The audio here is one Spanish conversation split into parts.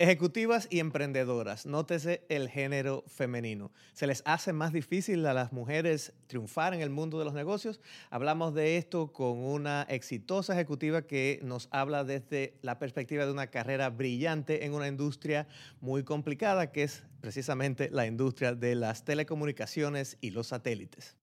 Ejecutivas y emprendedoras, nótese el género femenino. ¿Se les hace más difícil a las mujeres triunfar en el mundo de los negocios? Hablamos de esto con una exitosa ejecutiva que nos habla desde la perspectiva de una carrera brillante en una industria muy complicada, que es precisamente la industria de las telecomunicaciones y los satélites.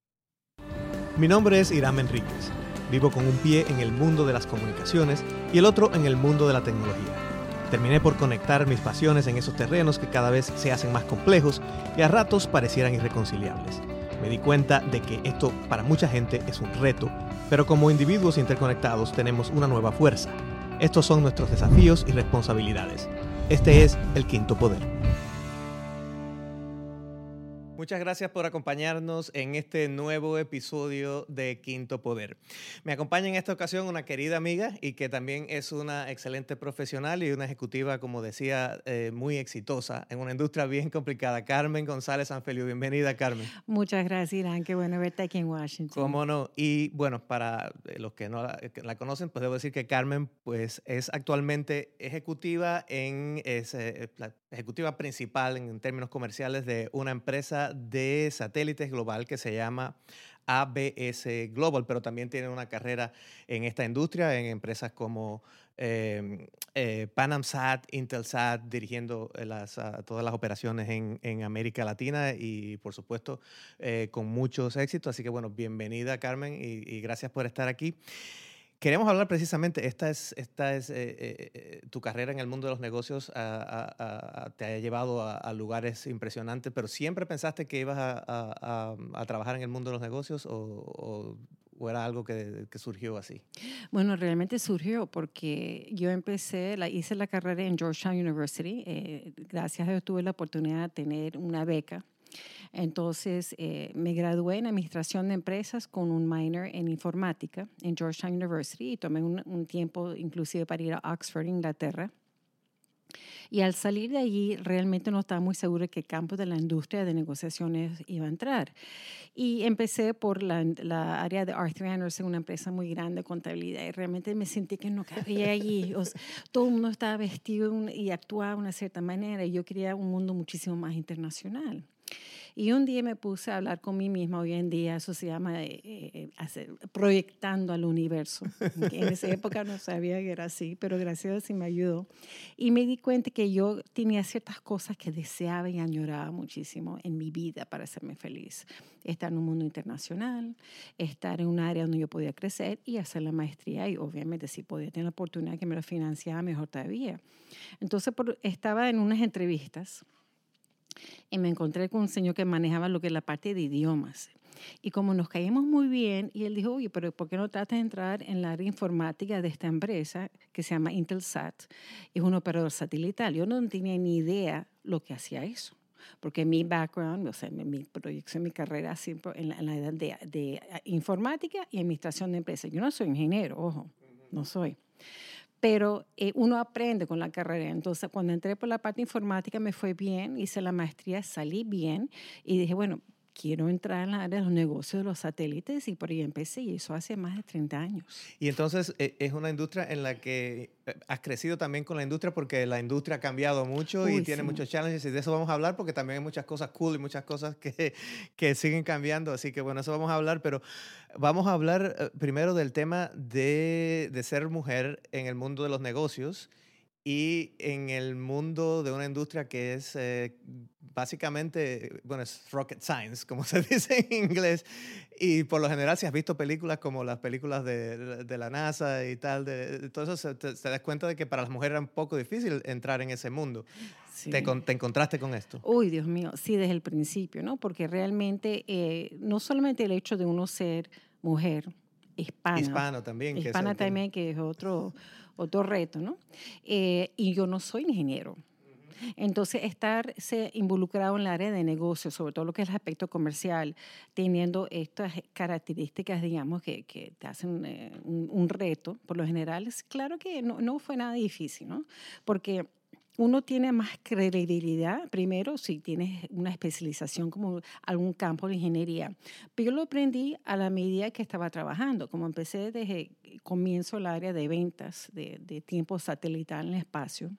Mi nombre es Irán Enríquez. Vivo con un pie en el mundo de las comunicaciones y el otro en el mundo de la tecnología. Terminé por conectar mis pasiones en esos terrenos que cada vez se hacen más complejos y a ratos parecieran irreconciliables. Me di cuenta de que esto para mucha gente es un reto, pero como individuos interconectados tenemos una nueva fuerza. Estos son nuestros desafíos y responsabilidades. Este es el quinto poder. Muchas gracias por acompañarnos en este nuevo episodio de Quinto Poder. Me acompaña en esta ocasión una querida amiga y que también es una excelente profesional y una ejecutiva, como decía, eh, muy exitosa en una industria bien complicada. Carmen González Sanfelio, bienvenida Carmen. Muchas gracias Irán, qué bueno verte aquí en Washington. Cómo no. Y bueno, para eh, los que no la, conocen, pues debo decir que Carmen pues es actualmente ejecutiva en, ese ejecutiva principal en términos comerciales de una empresa de satélites global que se llama ABS Global, pero también tiene una carrera en esta industria, en empresas como eh, eh, PanamSat, Intelsat, dirigiendo las, todas las operaciones en, América Latina y, por supuesto, eh, con muchos éxitos. Así que, bueno, bienvenida, Carmen, y gracias por estar aquí. Queremos hablar precisamente, esta es, esta es eh, eh, eh, tu carrera en el mundo de los negocios, te ha llevado a, lugares impresionantes, pero ¿siempre pensaste que ibas a, trabajar en el mundo de los negocios o, era algo que, surgió así? Bueno, realmente surgió porque yo empecé, hice la carrera en Georgetown University, gracias a Dios tuve la oportunidad de tener una beca entonces, eh, me gradué en Administración de Empresas con un minor en Informática en Georgetown University y tomé un, tiempo inclusive para ir a Oxford, Inglaterra. Y al salir de allí, realmente no estaba muy seguro de qué campo de la industria de negociaciones iba a entrar. Y empecé por la, la área de Arthur Anderson, una empresa muy grande de contabilidad, y realmente me sentí que no cabía allí. todo el mundo estaba vestido y actuaba de una cierta manera, y yo quería un mundo muchísimo más internacional. Y un día me puse a hablar con mí misma, hoy en día eso se llama eh, eh, hacer, proyectando al universo. en esa época no sabía que era así, pero gracias a Dios sí me ayudó. Y me di cuenta que yo tenía ciertas cosas que deseaba y añoraba muchísimo en mi vida para hacerme feliz. Estar en un mundo internacional, estar en un área donde yo podía crecer y hacer la maestría y obviamente si podía tener la oportunidad que me lo financiaba mejor todavía. Entonces por, estaba en unas entrevistas y me encontré con un señor que manejaba lo que es la parte de idiomas. Y como nos caímos muy bien, y él dijo, oye, pero ¿por qué no tratas de entrar en la área informática de esta empresa que se llama Intelsat? Es un operador satelital. Yo no tenía ni idea lo que hacía eso. Porque mi background, o sea, mi proyección, mi carrera siempre en la, en la edad de, de informática y administración de empresas. Yo no soy ingeniero, ojo, no soy pero eh, uno aprende con la carrera. Entonces, cuando entré por la parte informática me fue bien, hice la maestría, salí bien y dije, bueno, quiero entrar en la área de los negocios de los satélites y por ahí empecé y eso hace más de 30 años. Y entonces eh, es una industria en la que eh, has crecido también con la industria porque la industria ha cambiado mucho y tiene muchos challenges y de eso vamos a hablar porque también hay muchas cosas cool y muchas cosas que, que siguen cambiando. Así que bueno, eso vamos a hablar, pero vamos a hablar eh, primero del tema de, de ser mujer en el mundo de los negocios y en el mundo de una industria que es eh, básicamente, bueno, es rocket science, como se dice en inglés, y por lo general si has visto películas como las películas de, de la NASA y tal, de, todo eso, te, das cuenta de que para las mujeres era un poco difícil entrar en ese mundo. Te, ¿Te, encontraste con esto? Uy, Dios mío, sí, desde el principio, ¿no? Porque realmente eh, no solamente el hecho de uno ser mujer, hispana. Hispano también. Hispana también, que es otro otro reto, ¿no? Eh, y yo no soy ingeniero. Entonces, estarse involucrado en el área de negocio, sobre todo lo que es el aspecto comercial, teniendo estas características, digamos, que, que te hacen eh, un, reto, por lo general, es claro que no, no fue nada difícil, ¿no? Porque uno tiene más credibilidad, primero, si tienes una especialización como algún campo de ingeniería. Pero yo lo aprendí a la medida que estaba trabajando, como empecé desde comienzo el área de ventas de, tiempo satelital en el espacio.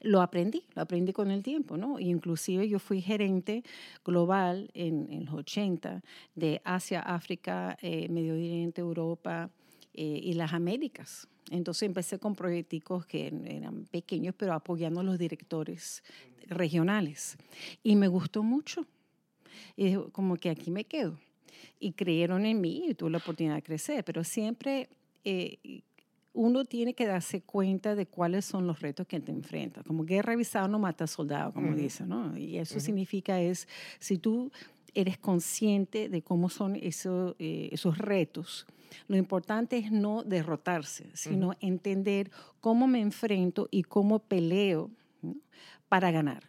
lo aprendí, lo aprendí con el tiempo, ¿no? Inclusive yo fui gerente global en, en los 80 de Asia, África, eh, Medio Oriente, Europa eh, y las Américas. Entonces empecé con proyectos que eran pequeños, pero apoyando a los directores regionales. Y me gustó mucho. Y como que aquí me quedo. Y creyeron en mí y tuve la oportunidad de crecer, pero siempre eh, uno tiene que darse cuenta de cuáles son los retos que te enfrentas. Como guerra avisada no mata soldado, como dicen, ¿no? Y eso significa es, si tú eres consciente de cómo son eso, eh, esos retos, lo importante es no derrotarse, sino entender cómo me enfrento y cómo peleo para ganar.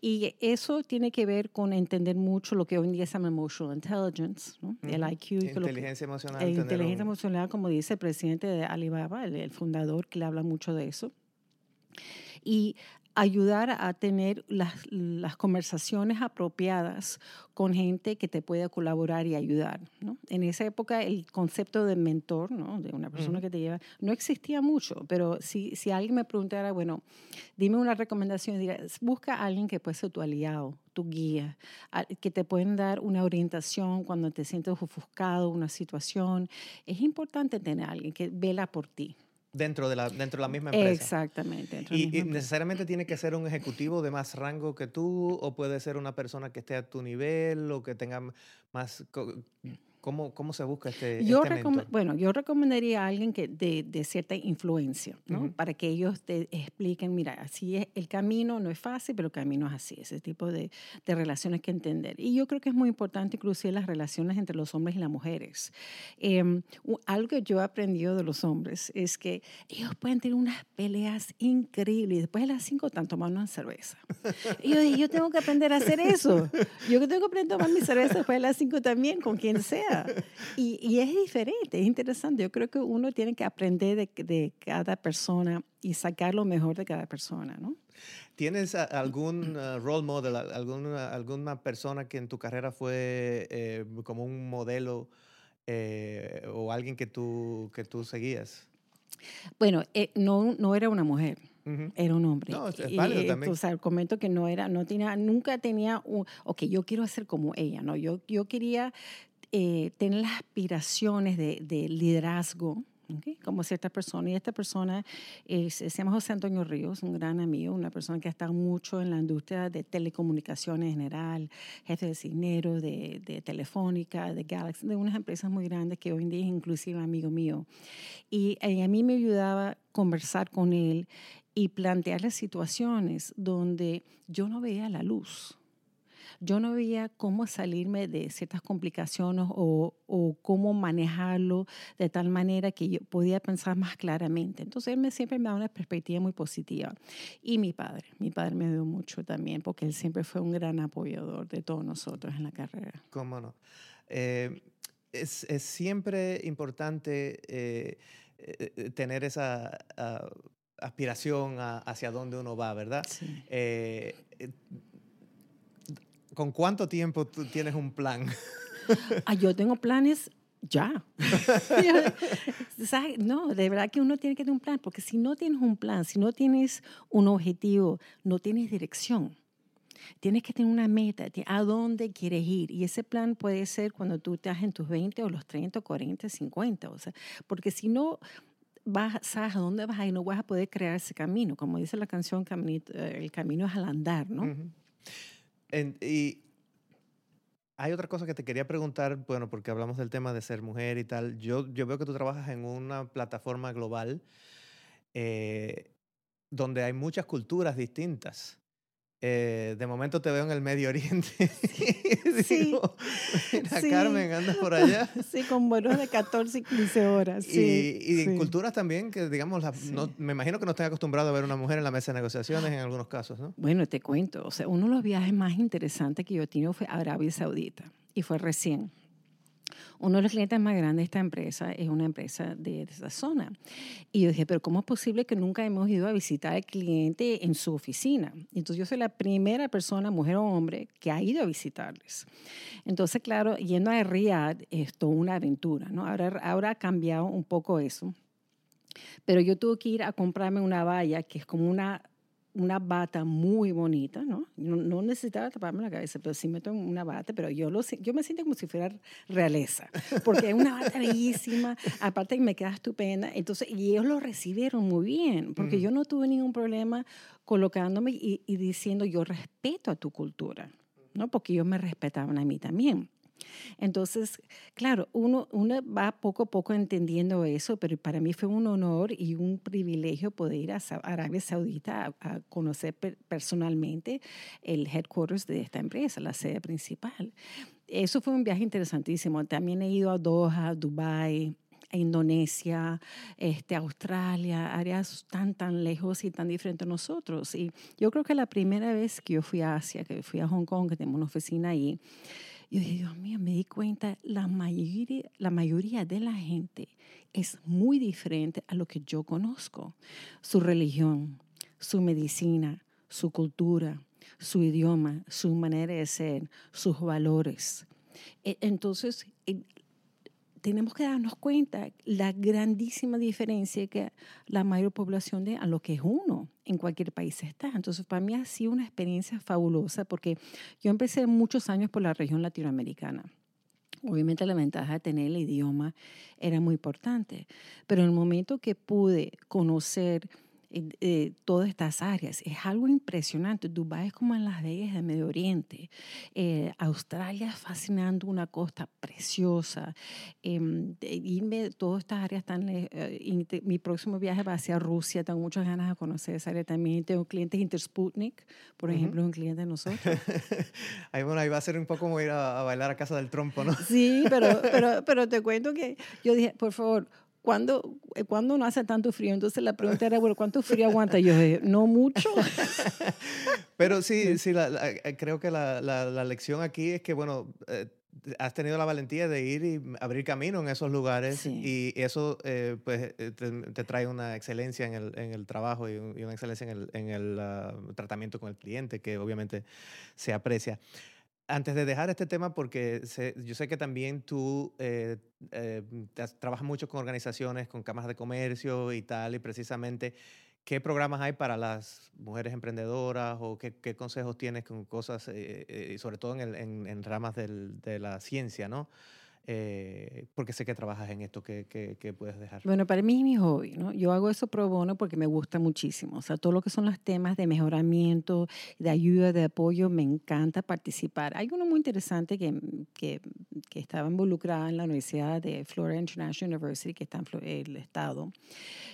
Y eso tiene que ver con entender mucho lo que hoy en día se llama emotional intelligence, el IQ. Inteligencia emocional. inteligencia emocional, como dice el presidente de Alibaba, el, el, fundador, que le habla mucho de eso. Y ayudar a tener las, las, conversaciones apropiadas con gente que te pueda colaborar y ayudar. ¿no? En esa época el concepto de mentor, ¿no? de una persona que te lleva, no existía mucho, pero si, si alguien me preguntara, bueno, dime una recomendación, busca a alguien que pueda ser tu aliado, tu guía, que te pueden dar una orientación cuando te sientes ofuscado, una situación. Es importante tener a alguien que vela por ti. Dentro de, la, dentro de la misma empresa. Exactamente. Y, y, necesariamente tiene que ser un ejecutivo de más rango que tú o puede ser una persona que esté a tu nivel o que tenga más ¿Cómo, ¿Cómo, se busca este, yo este Bueno, yo recomendaría a alguien que de, de cierta influencia, ¿no? Para que ellos te expliquen, mira, así es, el camino no es fácil, pero el camino es así, ese tipo de, de relaciones que entender. Y yo creo que es muy importante inclusive las relaciones entre los hombres y las mujeres. Eh, algo que yo he aprendido de los hombres es que ellos pueden tener unas peleas increíbles y después de las cinco están tomando una cerveza. y yo dije, yo tengo que aprender a hacer eso. Yo tengo que aprender a tomar mi cerveza después de las cinco también, con quien sea. Y, y, es diferente, es interesante. Yo creo que uno tiene que aprender de, de, cada persona y sacar lo mejor de cada persona, ¿no? ¿Tienes algún uh, role model, alguna, alguna persona que en tu carrera fue eh, como un modelo eh, o alguien que tú, que tú seguías? Bueno, eh, no, no era una mujer. Era un hombre. No, es válido y, también. O sea, comento que no era, no tenía, nunca tenía un, ok, yo quiero ser como ella, ¿no? Yo, yo quería eh, tener las aspiraciones de, de liderazgo, como cierta persona. Y esta persona se llama José Antonio Ríos, un gran amigo, una persona que ha estado mucho en la industria de telecomunicaciones en general, jefe de Cinero, de, de, Telefónica, de Galaxy, de unas empresas muy grandes que hoy en día es inclusive amigo mío. Y, y a mí me ayudaba conversar con él y plantearle situaciones donde yo no veía la luz yo no veía cómo salirme de ciertas complicaciones o, o, cómo manejarlo de tal manera que yo podía pensar más claramente. Entonces él me, siempre me da una perspectiva muy positiva. Y mi padre, mi padre me dio mucho también porque él siempre fue un gran apoyador de todos nosotros en la carrera. ¿Cómo no? Eh, es, es, siempre importante eh, eh, tener esa... Uh, aspiración a, hacia dónde uno va, ¿verdad? Sí. ¿Con cuánto tiempo tú tienes un plan? ah, yo tengo planes ya. no, de verdad que uno tiene que tener un plan, porque si no tienes un plan, si no tienes un objetivo, no tienes dirección. Tienes que tener una meta, a dónde quieres ir. Y ese plan puede ser cuando tú estás en tus 20 o los 30, 40, 50. O sea, porque si no vas, sabes a dónde vas ir, no vas a poder crear ese camino. Como dice la canción, el camino es al andar, ¿no? Uh y hay otra cosa que te quería preguntar, bueno, porque hablamos del tema de ser mujer y tal. Yo, yo veo que tú trabajas en una plataforma global eh, donde hay muchas culturas distintas. Eh, de momento te veo en el Medio Oriente. Sí. Mira, Carmen, andas por allá. Sí, con vuelos de 14 y 15 horas. Sí, y, y en culturas también que, digamos, no, me imagino que no estén acostumbrados a ver una mujer en la mesa de negociaciones en algunos casos, ¿no? Bueno, te cuento. O sea, uno de los viajes más interesantes que yo he tenido fue a Arabia Saudita y fue recién. Uno de los clientes más grandes de esta empresa es una empresa de, esa zona. Y yo dije, pero ¿cómo es posible que nunca hemos ido a visitar al cliente en su oficina? Entonces yo soy la primera persona, mujer o hombre, que ha ido a visitarles. Entonces, claro, yendo a Riyadh es toda una aventura, ¿no? Ahora, ahora ha cambiado un poco eso. Pero yo tuve que ir a comprarme una valla que es como una una bata muy bonita, ¿no? No, necesitaba taparme la cabeza, pero sí me tomo una bata, pero yo, lo, yo me siento como si fuera realeza, porque es una bata bellísima, aparte que me queda estupenda, entonces, y ellos lo recibieron muy bien, porque yo no tuve ningún problema colocándome y, y diciendo, yo respeto a tu cultura, ¿no? Porque ellos me respetaban a mí también. Entonces, claro, uno, uno va poco a poco entendiendo eso, pero para mí fue un honor y un privilegio poder ir a Arabia Saudita a, conocer personalmente el headquarters de esta empresa, la sede principal. Eso fue un viaje interesantísimo. También he ido a Doha, Dubai, a Indonesia, este, Australia, áreas tan, tan lejos y tan diferentes a nosotros. Y yo creo que la primera vez que yo fui a Asia, que fui a Hong Kong, que tenemos una oficina ahí, yo dije, Dios mío, me di cuenta, la mayoría, la mayoría de la gente es muy diferente a lo que yo conozco. Su religión, su medicina, su cultura, su idioma, su manera de ser, sus valores. E, entonces, tenemos que darnos cuenta la grandísima diferencia que la mayor población de a lo que es uno en cualquier país está. Entonces, para mí ha sido una experiencia fabulosa porque yo empecé muchos años por la región latinoamericana. Obviamente la ventaja de tener el idioma era muy importante, pero en el momento que pude conocer eh, todas estas áreas. Es algo impresionante. Dubái es como en las Vegas del Medio Oriente. Eh, Australia es fascinante, una costa preciosa. Eh, irme todas estas áreas tan... Eh, mi próximo viaje va hacia Rusia. Tengo muchas ganas de conocer esa área también. Tengo clientes Intersputnik, por ejemplo, un cliente de nosotros. ahí, bueno, ahí va a ser un poco como ir a, a bailar a casa del trompo, ¿no? sí, pero, pero, pero te cuento que yo dije, por favor, ¿cuándo, eh, ¿cuándo no hace tanto frío? Entonces la pregunta era, bueno, ¿cuánto frío aguanta? Yo dije, no mucho. Pero sí, sí eh, creo que la, la, lección aquí es que, bueno, eh, has tenido la valentía de ir y abrir camino en esos lugares y eso pues te, trae una excelencia en el, en el trabajo y, una excelencia en el, en el ah, tratamiento con el cliente que obviamente se aprecia. Antes de dejar este tema, porque yo sé que también tú eh, eh, trabajas mucho con organizaciones, con cámaras de comercio y tal, y precisamente, ¿qué programas hay para las mujeres emprendedoras o qué, consejos tienes con cosas, eh, sobre todo en, ramas de la ciencia, ¿no? Eh, porque sé que trabajas en esto, ¿qué, puedes dejar? Bueno, para mí es mi hobby, ¿no? Yo hago eso pro bono porque me gusta muchísimo. O sea, todo lo que son los temas de mejoramiento, de ayuda, de apoyo, me encanta participar. Hay uno muy interesante que, que, que estaba involucrada en la Universidad de Florida International University, que está en el estado.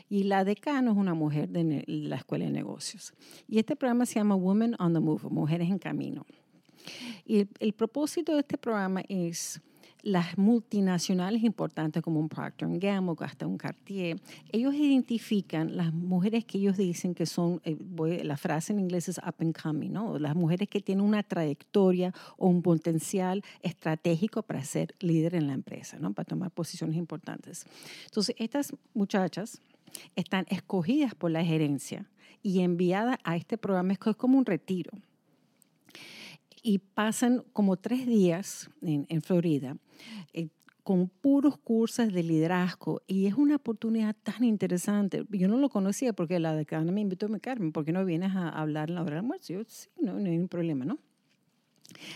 Y la decano es una mujer de la Escuela de Negocios. Y este programa se llama Women on the Move, Mujeres en Camino. Y el, el propósito de este programa es las multinacionales importantes como un Procter Gamble, hasta un Cartier, ellos identifican las mujeres que ellos dicen que son, eh, la frase en inglés es up and coming, ¿no? Las mujeres que tienen una trayectoria o un potencial estratégico para ser líder en la empresa, ¿no? Para tomar posiciones importantes. Entonces, estas muchachas están escogidas por la gerencia y enviadas a este programa, es como un retiro y pasan como tres días en, en Florida eh, con puros cursos de liderazgo y es una oportunidad tan interesante. Yo no lo conocía porque la decana me invitó a me Carmen, ¿por qué no vienes a hablar en la hora del almuerzo? Yo, sí, no, no hay ningún problema, ¿no?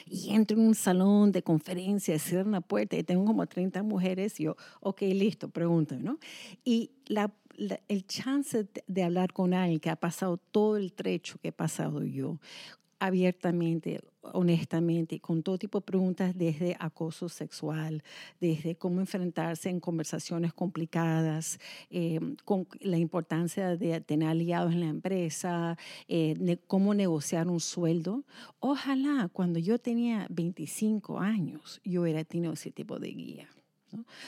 Y entro en un salón de conferencias, cierro una puerta y tengo como 30 mujeres y yo, ok, listo, pregúntame, ¿no? Y la, el chance de hablar con alguien que ha pasado todo el trecho que he pasado yo, abiertamente, honestamente, con todo tipo de preguntas desde acoso sexual, desde cómo enfrentarse en conversaciones complicadas, eh, con la importancia de tener aliados en la empresa, eh, cómo negociar un sueldo. Ojalá cuando yo tenía 25 años yo hubiera tenido ese tipo de guía.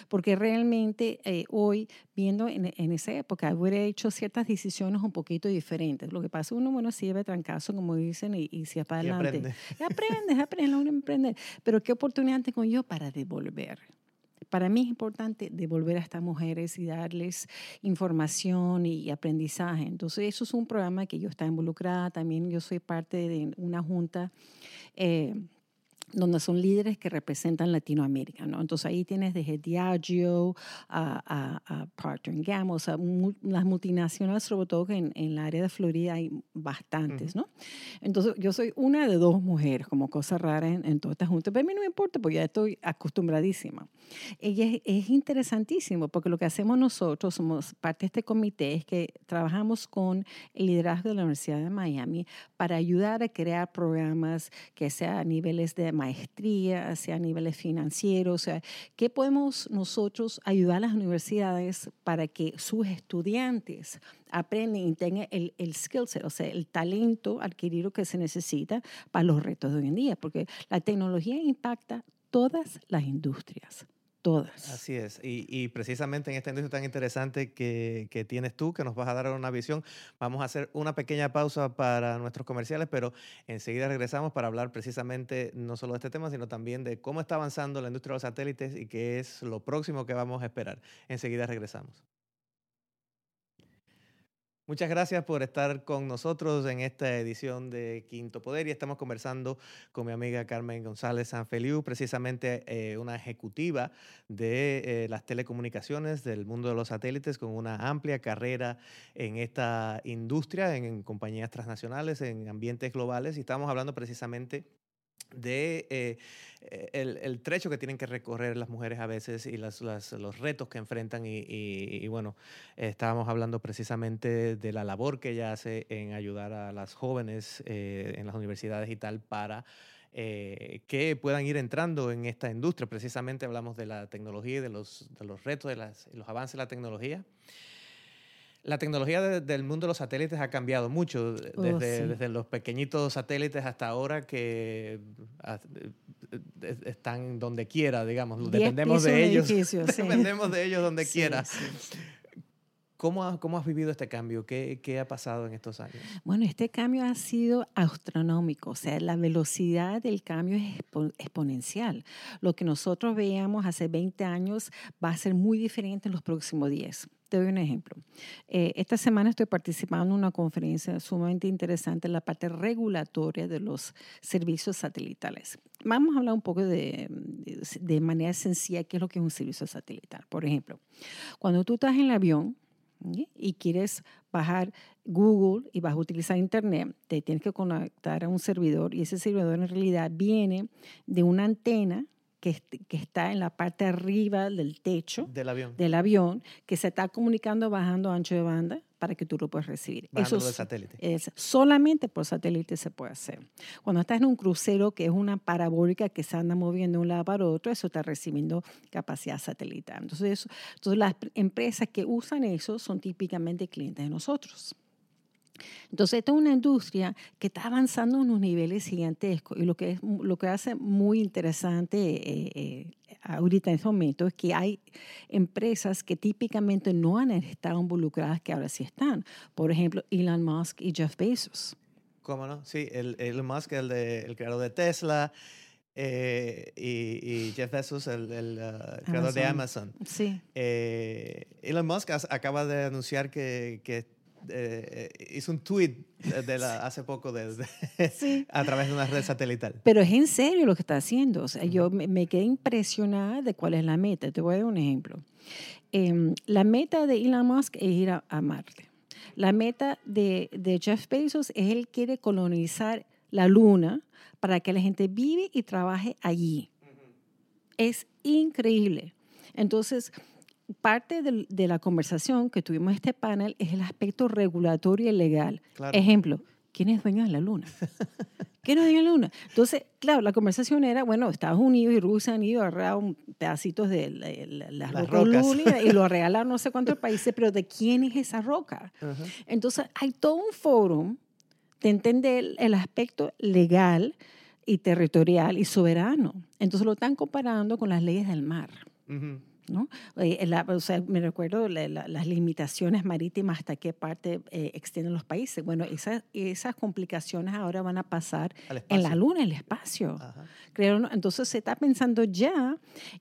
Porque realmente eh, hoy, viendo en, esa época, hubiera hecho ciertas decisiones un poquito diferentes. Lo que pasa es uno, bueno, sí lleva trancazo, como dicen, y, y se para adelante. Y aprendes, aprendes, uno aprende. Pero qué oportunidad tengo yo para devolver. Para mí es importante devolver a estas mujeres y darles información y, aprendizaje. Entonces, eso es un programa que yo estoy involucrada. También yo soy parte de una junta. Eh, donde son líderes que representan Latinoamérica, ¿no? Entonces ahí tienes desde Diageo a, a, Procter Gamble, o sea, las multinacionales, sobre todo que en, en la área de Florida hay bastantes, ¿no? Entonces yo soy una de dos mujeres, como cosa rara en, en toda esta junta, pero a mí no me importa porque ya estoy acostumbradísima. Ella es, es interesantísimo porque lo que hacemos nosotros, somos parte de este comité, es que trabajamos con el liderazgo de la Universidad de Miami para ayudar a crear programas que sean a niveles de maestría, sea a niveles financieros, o sea, ¿qué podemos nosotros ayudar a las universidades para que sus estudiantes aprendan y tengan el, el skill set, o sea, el talento adquirido que se necesita para los retos de hoy en día? Porque la tecnología impacta todas las industrias todas. Así es. Y, precisamente en esta industria tan interesante que, que, tienes tú, que nos vas a dar una visión, vamos a hacer una pequeña pausa para nuestros comerciales, pero enseguida regresamos para hablar precisamente no solo de este tema, sino también de cómo está avanzando la industria de los satélites y qué es lo próximo que vamos a esperar. Enseguida regresamos. Muchas gracias por estar con nosotros en esta edición de Quinto Poder. Y estamos conversando con mi amiga Carmen González Sanfeliu, precisamente eh, una ejecutiva de eh, las telecomunicaciones del mundo de los satélites con una amplia carrera en esta industria, en compañías transnacionales, en ambientes globales. Y estamos hablando precisamente de eh, eh, el, trecho que tienen que recorrer las mujeres a veces y las, los retos que enfrentan. Y, bueno, estábamos hablando precisamente de la labor que ella hace en ayudar a las jóvenes eh, en las universidades y tal para que puedan ir entrando en esta industria. Precisamente hablamos de la tecnología y de los, de los retos, de las, los avances de la tecnología. La tecnología del mundo de los satélites ha cambiado mucho, oh, desde, desde, los pequeñitos satélites hasta ahora que ah, están donde quiera, digamos. Dependemos de ellos. dependemos de ellos donde quiera. ¿Cómo, ¿Cómo, has vivido este cambio? ¿Qué, ¿Qué, ha pasado en estos años? Bueno, este cambio ha sido astronómico, o sea, la velocidad del cambio es exponencial. Lo que nosotros veíamos hace 20 años va a ser muy diferente en los próximos 10. Te doy un ejemplo. Eh, esta semana estoy participando en una conferencia sumamente interesante en la parte regulatoria de los servicios satelitales. Vamos a hablar un poco de, de manera sencilla qué es lo que es un servicio satelital. Por ejemplo, cuando tú estás en el avión y quieres bajar Google y vas a utilizar Internet, te tienes que conectar a un servidor y ese servidor en realidad viene de una antena que, que, está en la parte arriba del techo del avión. del avión, que se está comunicando bajando ancho de banda para que tú lo puedas recibir. Eso de satélite. Es, solamente por satélite se puede hacer. Cuando estás en un crucero que es una parabólica que se anda moviendo de un lado para otro, eso está recibiendo capacidad satelital. Entonces, eso, entonces las empresas que usan eso son típicamente clientes de nosotros. Entonces, esta es una industria que está avanzando en unos niveles gigantescos y lo que, es, lo que hace muy interesante eh, eh, ahorita en este momento es que hay empresas que típicamente no han estado involucradas que ahora sí están. Por ejemplo, Elon Musk y Jeff Bezos. ¿Cómo no? Sí, el, Elon Musk, el, de, el creador de Tesla. Eh, y, Jeff Bezos, el, el uh, creador de Amazon. Sí. Elon Musk acaba de anunciar que, que eh, hizo un tweet de la, hace poco de, a través de una red satelital. Pero es en serio lo que está haciendo. O sea, yo me, quedé impresionada de cuál es la meta. Te voy a dar un ejemplo. Em, la meta de Elon Musk es ir a, Marte. La meta de, de, Jeff Bezos es él quiere colonizar la Luna para que la gente vive y trabaje allí. Es increíble. Entonces, parte de, la conversación que tuvimos en este panel es el aspecto regulatorio y legal. Ejemplo, ¿quién es dueño de la luna? ¿Quién es dueño de la luna? Entonces, claro, la conversación era, bueno, Estados Unidos y Rusia han ido a agarrar pedacitos de las, rocas y lo regalaron no sé cuántos países, pero ¿de quién es esa roca? Entonces, hay todo un foro de entender el aspecto legal y territorial y soberano. Entonces, lo están comparando con las leyes del mar. ¿No? Eh, o sea, me recuerdo las limitaciones marítimas, hasta qué parte eh, extienden los países. Bueno, esas, esas complicaciones ahora van a pasar en la Luna, en el espacio. Creo, entonces se está pensando ya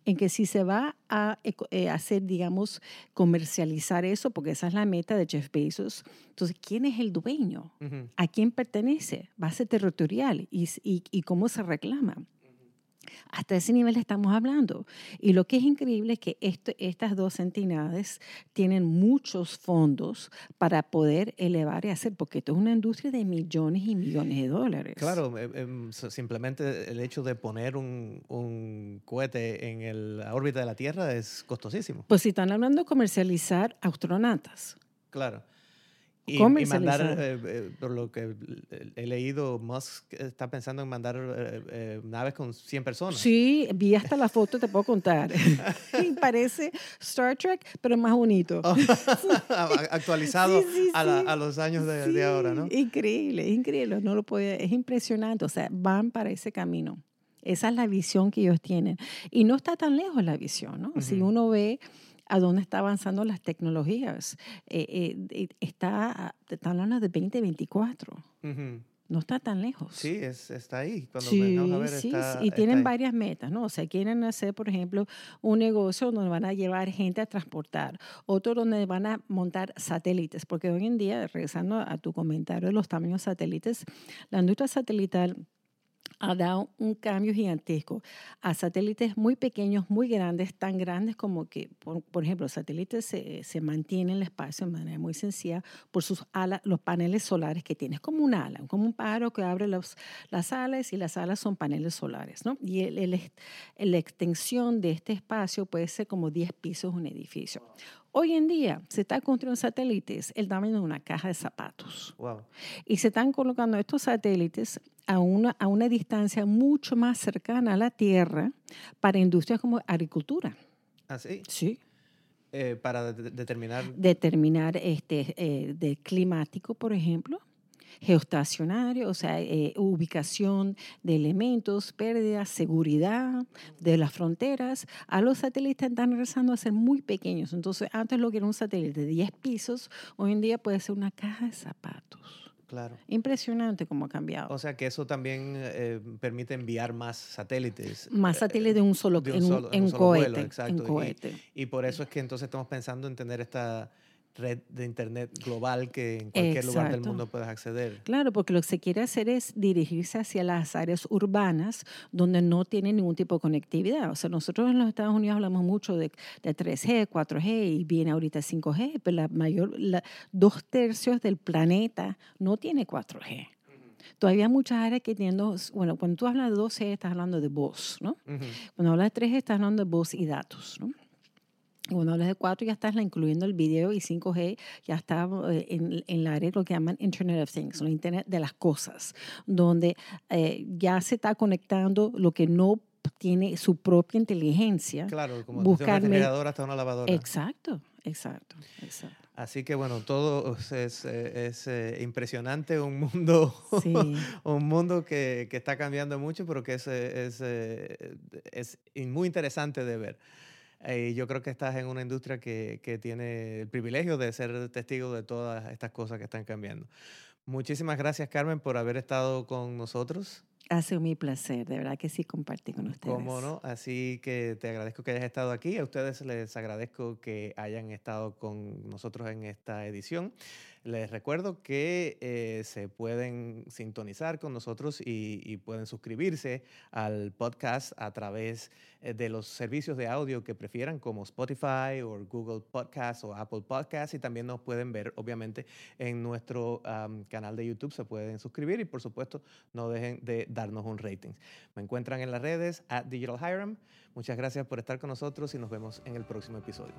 en que si se va a eh, hacer, digamos, comercializar eso, porque esa es la meta de Jeff Bezos, entonces, ¿quién es el dueño? ¿A quién pertenece? Base territorial y, y, y cómo se reclama. Hasta ese nivel estamos hablando. Y lo que es increíble es que estas dos entidades tienen muchos fondos para poder elevar y hacer, porque esto es una industria de millones y millones de dólares. Claro, em, em, simplemente el hecho de poner un, un cohete en la órbita de la Tierra es costosísimo. Pues si están hablando de comercializar astronautas. Claro. Y, y, mandar, eh, eh, por lo que he leído, Musk está pensando en mandar eh, naves con 100 personas. Sí, vi hasta la foto, te puedo contar. parece Star Trek, pero más bonito. Actualizado a, los años de, ahora, ¿no? Increíble, increíble. No lo puede, es impresionante. O sea, van para ese camino. Esa es la visión que ellos tienen. Y no está tan lejos la visión, ¿no? Si uno ve a dónde están avanzando las tecnologías. Eh, eh, está, están hablando de 2024. No está tan lejos. Sí, es, está ahí. Cuando sí, a ver, sí, y tienen varias metas, ¿no? O sea, quieren hacer, por ejemplo, un negocio donde van a llevar gente a transportar, otro donde van a montar satélites, porque hoy en día, regresando a tu comentario de los tamaños satélites, la industria satelital ha dado un cambio gigantesco a satélites muy pequeños, muy grandes, tan grandes como que, por, ejemplo, los satélites se, se, mantienen en el espacio de manera muy sencilla por sus alas, los paneles solares que tienes, como un ala, como un pájaro que abre los, las alas y las alas son paneles solares, ¿no? Y el, la extensión de este espacio puede ser como 10 pisos de un edificio. Hoy en día se está construyendo satélites el tamaño de una caja de zapatos. Wow. Y se están colocando estos satélites a una, a una distancia mucho más cercana a la Tierra para industrias como agricultura. ¿Ah, sí? Sí. Eh, para determinar... Determinar este, eh, climático, por ejemplo, geoestacionario, o sea, eh, ubicación de elementos, pérdida, seguridad de las fronteras. A los satélites están regresando a ser muy pequeños. Entonces, antes lo que era un satélite de 10 pisos, hoy en día puede ser una caja de zapatos. Claro. Impresionante cómo ha cambiado. O sea que eso también eh, permite enviar más satélites. Más satélites de un solo, de en, cohete. exacto. y, por eso es que entonces estamos pensando en tener esta red de Internet global que en cualquier lugar del mundo puedas acceder. Claro, porque lo que se quiere hacer es dirigirse hacia las áreas urbanas donde no tienen ningún tipo de conectividad. O sea, nosotros en los Estados Unidos hablamos mucho de, de 3G, 4G y viene ahorita 5G, pero la mayor, dos tercios del planeta no tiene 4G. Todavía hay muchas áreas que tienen bueno, cuando tú hablas de 2G estás hablando de voz, ¿no? Cuando hablas de 3G estás hablando de voz y datos, ¿no? Cuando hablas de 4 ya estás incluyendo el video y 5G ya está eh, en, en la área lo que llaman Internet of Things, Internet de las cosas, donde eh, ya se está conectando lo que no tiene su propia inteligencia. Claro, como buscar una refrigeradora hasta una lavadora. Exacto, exacto, exacto. Así que bueno, todo es, es, eh, impresionante, un mundo, un mundo que, que, está cambiando mucho, pero que es, es, es muy interesante de ver. Y yo creo que estás en una industria que, que, tiene el privilegio de ser testigo de todas estas cosas que están cambiando. Muchísimas gracias, Carmen, por haber estado con nosotros. Ha sido mi placer, de verdad que sí compartí con ustedes. Cómo no, así que te agradezco que hayas estado aquí. A ustedes les agradezco que hayan estado con nosotros en esta edición. Les recuerdo que eh, se pueden sintonizar con nosotros y, pueden suscribirse al podcast a través eh, de los servicios de audio que prefieran, como Spotify o Google Podcast o Apple Podcast. Y también nos pueden ver, obviamente, en nuestro canal de YouTube. Se pueden suscribir y, por supuesto, no dejen de darnos un rating. Me encuentran en las redes at Digital Hiram. Muchas gracias por estar con nosotros y nos vemos en el próximo episodio.